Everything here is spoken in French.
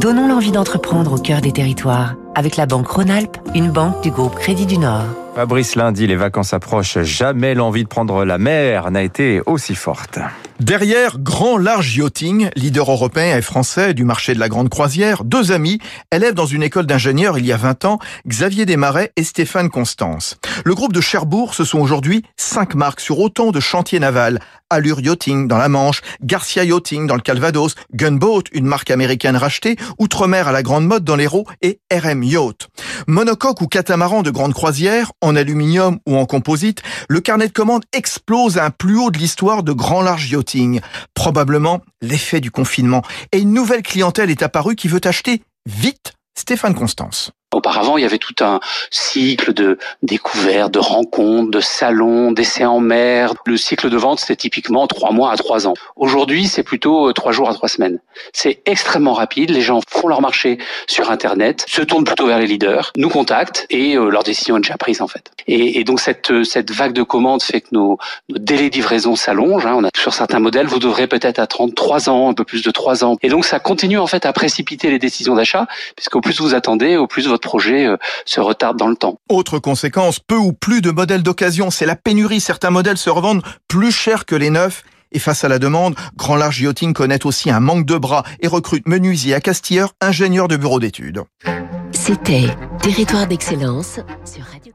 Donnons l'envie d'entreprendre au cœur des territoires avec la Banque Rhône-Alpes, une banque du groupe Crédit du Nord. Fabrice Lundi, les vacances approchent. Jamais l'envie de prendre la mer n'a été aussi forte. Derrière Grand Large Yachting, leader européen et français du marché de la grande croisière, deux amis, élèves dans une école d'ingénieurs il y a 20 ans, Xavier Desmarais et Stéphane Constance. Le groupe de Cherbourg, ce sont aujourd'hui cinq marques sur autant de chantiers navals. Allure Yachting dans la Manche, Garcia Yachting dans le Calvados, Gunboat, une marque américaine rachetée, Outre-mer à la grande mode dans l'Hérault et RM Yacht. Monocoque ou catamaran de grande croisière, en aluminium ou en composite, le carnet de commandes explose à un plus haut de l'histoire de Grand Large Yachting. Probablement l'effet du confinement. Et une nouvelle clientèle est apparue qui veut acheter vite Stéphane Constance. Auparavant, il y avait tout un cycle de découvertes, de rencontres, de salons, d'essais en mer. Le cycle de vente, c'était typiquement trois mois à trois ans. Aujourd'hui, c'est plutôt euh, trois jours à trois semaines. C'est extrêmement rapide. Les gens font leur marché sur Internet, se tournent plutôt vers les leaders, nous contactent et euh, leur décision est déjà prise en fait. Et, donc cette euh, cette vague de commandes fait que nos, nos délais de livraison s'allongent. Hein. On a sur certains modèles, vous devrez peut-être attendre trois ans, un peu plus de trois ans. Et donc ça continue en fait à précipiter les décisions d'achat, puisqu'au plus vous attendez, au plus votre projet euh, se retarde dans le temps. Autre conséquence, peu ou plus de modèles d'occasion, c'est la pénurie. Certains modèles se revendent plus cher que les neufs. Et face à la demande, Grand Large Yachting connaît aussi un manque de bras et recrute menuisiers à Castilleur, ingénieurs de bureau d'études. C'était Territoire d'excellence sur Radio